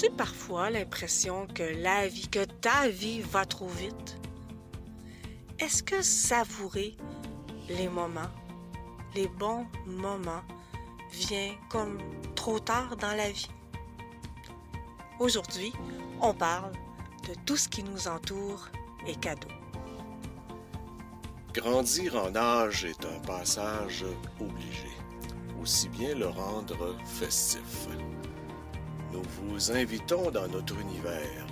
As-tu parfois l'impression que la vie, que ta vie va trop vite? Est-ce que savourer les moments, les bons moments, vient comme trop tard dans la vie? Aujourd'hui, on parle de tout ce qui nous entoure et cadeau. Grandir en âge est un passage obligé, aussi bien le rendre festif. Nous vous invitons dans notre univers.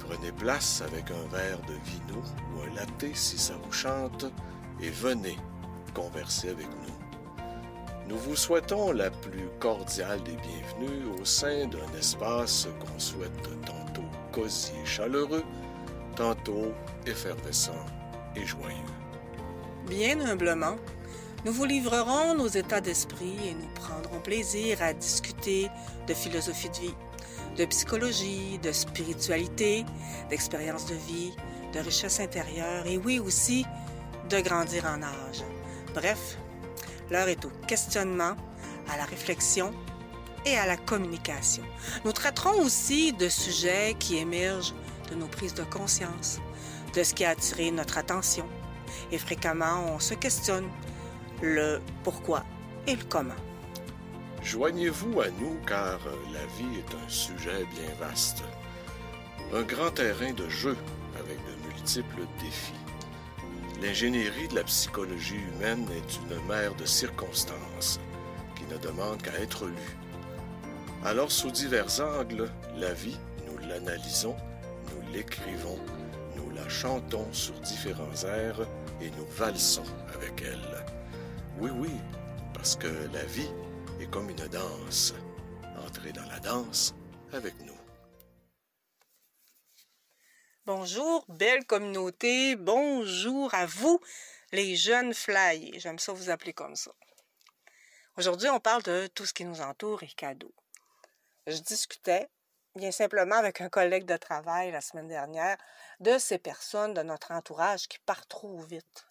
Prenez place avec un verre de vino ou un latte si ça vous chante et venez converser avec nous. Nous vous souhaitons la plus cordiale des bienvenues au sein d'un espace qu'on souhaite tantôt cosy et chaleureux, tantôt effervescent et joyeux. Bien humblement, nous vous livrerons nos états d'esprit et nous prendrons plaisir à discuter de philosophie de vie, de psychologie, de spiritualité, d'expérience de vie, de richesse intérieure et oui aussi de grandir en âge. Bref, l'heure est au questionnement, à la réflexion et à la communication. Nous traiterons aussi de sujets qui émergent de nos prises de conscience, de ce qui a attiré notre attention. Et fréquemment, on se questionne le pourquoi et le comment. Joignez-vous à nous car la vie est un sujet bien vaste. Un grand terrain de jeu avec de multiples défis. L'ingénierie de la psychologie humaine est une mer de circonstances qui ne demande qu'à être lue. Alors, sous divers angles, la vie, nous l'analysons, nous l'écrivons, nous la chantons sur différents airs et nous valsons avec elle. Oui, oui, parce que la vie est comme une danse. Entrez dans la danse avec nous. Bonjour, belle communauté. Bonjour à vous, les jeunes flyers. J'aime ça vous appeler comme ça. Aujourd'hui, on parle de tout ce qui nous entoure et cadeaux. Je discutais bien simplement avec un collègue de travail la semaine dernière de ces personnes de notre entourage qui partent trop vite.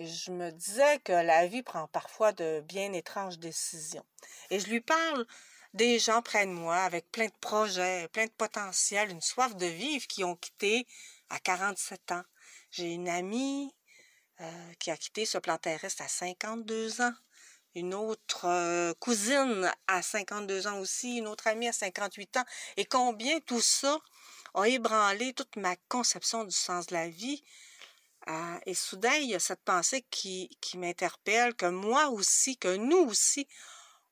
Je me disais que la vie prend parfois de bien étranges décisions. Et je lui parle des gens près de moi avec plein de projets, plein de potentiel, une soif de vivre qui ont quitté à 47 ans. J'ai une amie euh, qui a quitté ce plan terrestre à 52 ans. Une autre euh, cousine à 52 ans aussi, une autre amie à 58 ans. Et combien tout ça a ébranlé toute ma conception du sens de la vie. Euh, et soudain, il y a cette pensée qui, qui m'interpelle, que moi aussi, que nous aussi,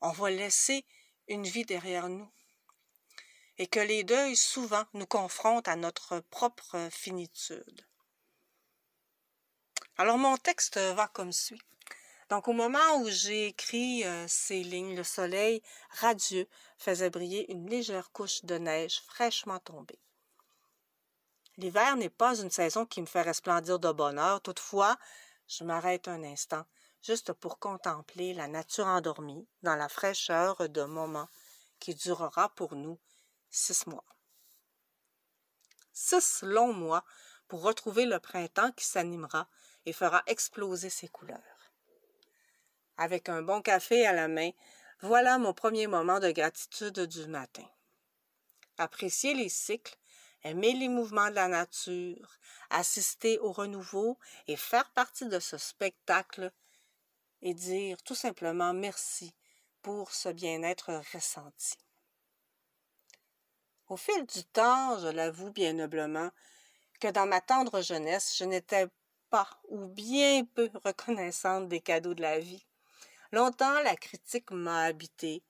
on va laisser une vie derrière nous. Et que les deuils, souvent, nous confrontent à notre propre finitude. Alors mon texte va comme suit. Donc au moment où j'ai écrit euh, ces lignes, le soleil radieux faisait briller une légère couche de neige fraîchement tombée. L'hiver n'est pas une saison qui me fait resplendir de bonheur, toutefois, je m'arrête un instant juste pour contempler la nature endormie dans la fraîcheur de moment qui durera pour nous six mois. Six longs mois pour retrouver le printemps qui s'animera et fera exploser ses couleurs. Avec un bon café à la main, voilà mon premier moment de gratitude du matin. Apprécier les cycles, aimer les mouvements de la nature, assister au renouveau et faire partie de ce spectacle et dire tout simplement merci pour ce bien-être ressenti. Au fil du temps, je l'avoue bien humblement, que dans ma tendre jeunesse, je n'étais pas ou bien peu reconnaissante des cadeaux de la vie. Longtemps, la critique m'a habité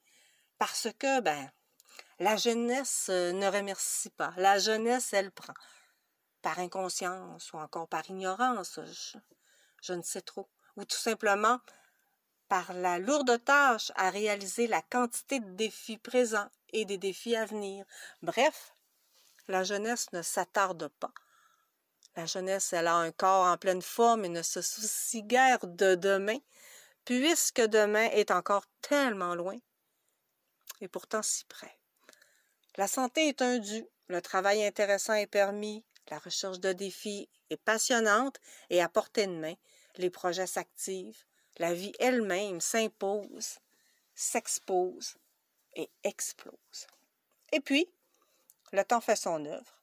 parce que, ben, la jeunesse ne remercie pas. La jeunesse, elle prend. Par inconscience ou encore par ignorance, je, je ne sais trop ou tout simplement par la lourde tâche à réaliser la quantité de défis présents et des défis à venir. Bref, la jeunesse ne s'attarde pas. La jeunesse, elle a un corps en pleine forme et ne se soucie guère de demain, puisque demain est encore tellement loin, et pourtant si près. La santé est un dû, le travail intéressant est permis, la recherche de défis est passionnante et à portée de main. Les projets s'activent. La vie elle-même s'impose, s'expose et explose. Et puis, le temps fait son œuvre.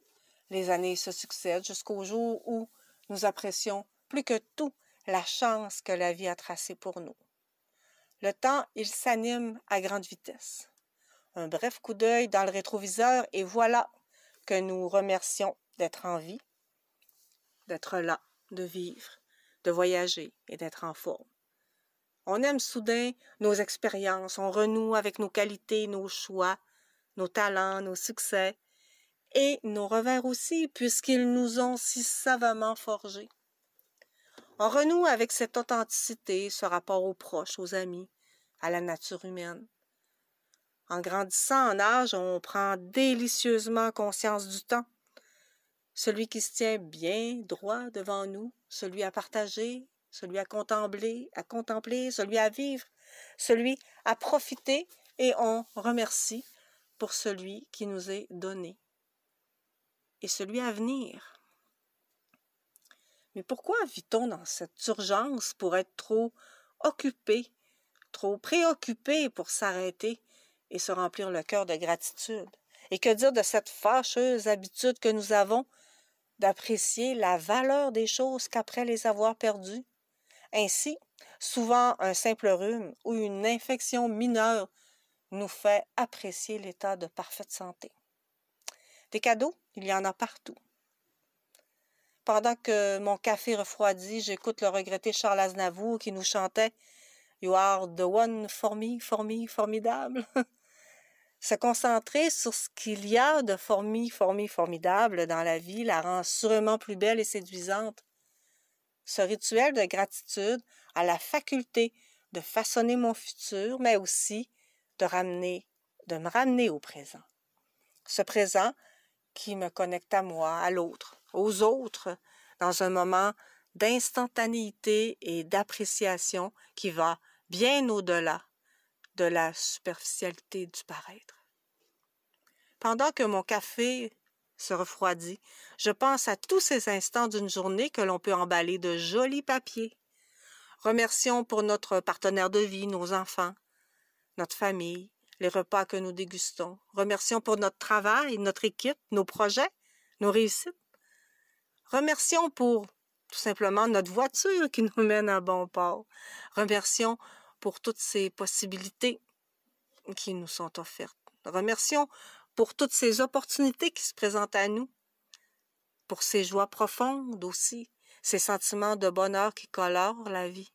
Les années se succèdent jusqu'au jour où nous apprécions plus que tout la chance que la vie a tracée pour nous. Le temps, il s'anime à grande vitesse. Un bref coup d'œil dans le rétroviseur et voilà que nous remercions d'être en vie, d'être là, de vivre, de voyager et d'être en forme. On aime soudain nos expériences, on renoue avec nos qualités, nos choix, nos talents, nos succès, et nos revers aussi, puisqu'ils nous ont si savamment forgés. On renoue avec cette authenticité, ce rapport aux proches, aux amis, à la nature humaine. En grandissant en âge, on prend délicieusement conscience du temps, celui qui se tient bien droit devant nous, celui à partager, celui à contempler, à contempler, celui à vivre, celui à profiter, et on remercie pour celui qui nous est donné. Et celui à venir. Mais pourquoi vit-on dans cette urgence pour être trop occupé, trop préoccupé pour s'arrêter? Et se remplir le cœur de gratitude? Et que dire de cette fâcheuse habitude que nous avons d'apprécier la valeur des choses qu'après les avoir perdues? Ainsi, souvent un simple rhume ou une infection mineure nous fait apprécier l'état de parfaite santé. Des cadeaux, il y en a partout. Pendant que mon café refroidit, j'écoute le regretté Charles Aznavour qui nous chantait You are the one for me, for me, formidable. Se concentrer sur ce qu'il y a de formi, formi, formidable dans la vie la rend sûrement plus belle et séduisante. Ce rituel de gratitude a la faculté de façonner mon futur, mais aussi de ramener, de me ramener au présent. Ce présent qui me connecte à moi, à l'autre, aux autres, dans un moment d'instantanéité et d'appréciation qui va bien au-delà de la superficialité du paraître. Pendant que mon café se refroidit, je pense à tous ces instants d'une journée que l'on peut emballer de jolis papiers. Remercions pour notre partenaire de vie, nos enfants, notre famille, les repas que nous dégustons. Remercions pour notre travail, notre équipe, nos projets, nos réussites. Remercions pour tout simplement notre voiture qui nous mène à bon port. Remercions pour toutes ces possibilités qui nous sont offertes. Remercions pour toutes ces opportunités qui se présentent à nous, pour ces joies profondes aussi, ces sentiments de bonheur qui colorent la vie.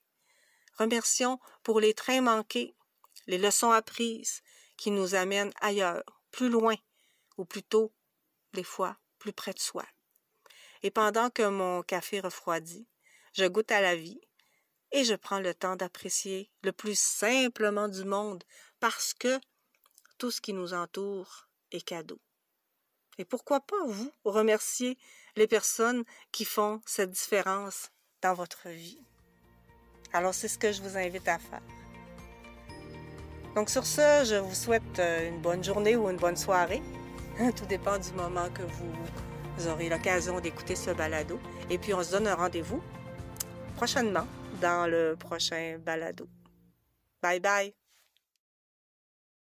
Remercions pour les trains manqués, les leçons apprises qui nous amènent ailleurs, plus loin, ou plutôt, des fois, plus près de soi. Et pendant que mon café refroidit, je goûte à la vie et je prends le temps d'apprécier le plus simplement du monde parce que tout ce qui nous entoure est cadeau. Et pourquoi pas vous remercier les personnes qui font cette différence dans votre vie? Alors c'est ce que je vous invite à faire. Donc sur ce, je vous souhaite euh, une bonne journée ou une bonne soirée. Tout dépend du moment que vous aurez l'occasion d'écouter ce balado. Et puis on se donne un rendez-vous prochainement dans le prochain balado. Bye bye.